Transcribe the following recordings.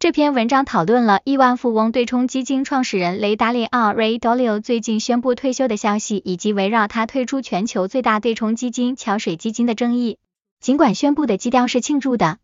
这篇文章讨论了亿万富翁对冲基金创始人雷达利奥 （Ray Dalio） 最近宣布退休的消息，以及围绕他退出全球最大对冲基金桥水基金的争议。尽管宣布的基调是庆祝的，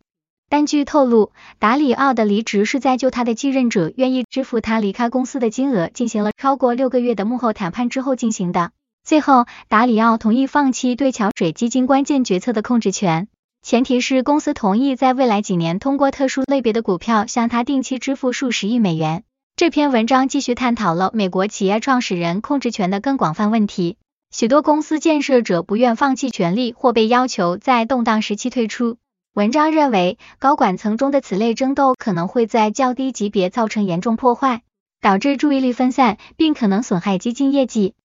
但据透露，达里奥的离职是在就他的继任者愿意支付他离开公司的金额进行了超过六个月的幕后谈判之后进行的。最后，达里奥同意放弃对桥水基金关键决策的控制权，前提是公司同意在未来几年通过特殊类别的股票向他定期支付数十亿美元。这篇文章继续探讨了美国企业创始人控制权的更广泛问题。许多公司建设者不愿放弃权利，或被要求在动荡时期退出。文章认为，高管层中的此类争斗可能会在较低级别造成严重破坏，导致注意力分散，并可能损害基金业绩。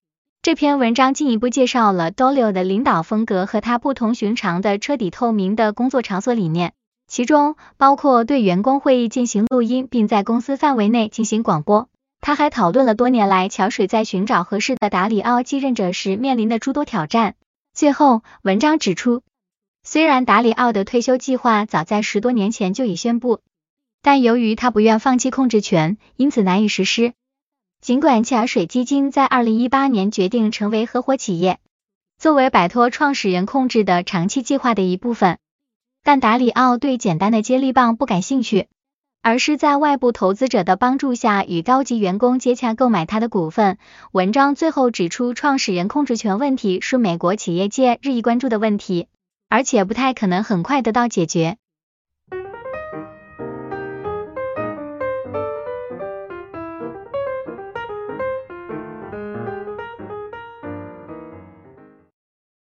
这篇文章进一步介绍了 Dolio 的领导风格和他不同寻常的彻底透明的工作场所理念，其中包括对员工会议进行录音，并在公司范围内进行广播。他还讨论了多年来桥水在寻找合适的达里奥继任者时面临的诸多挑战。最后，文章指出，虽然达里奥的退休计划早在十多年前就已宣布，但由于他不愿放弃控制权，因此难以实施。尽管桥水基金在二零一八年决定成为合伙企业，作为摆脱创始人控制的长期计划的一部分，但达里奥对简单的接力棒不感兴趣。而是在外部投资者的帮助下，与高级员工接洽购买他的股份。文章最后指出，创始人控制权问题是美国企业界日益关注的问题，而且不太可能很快得到解决。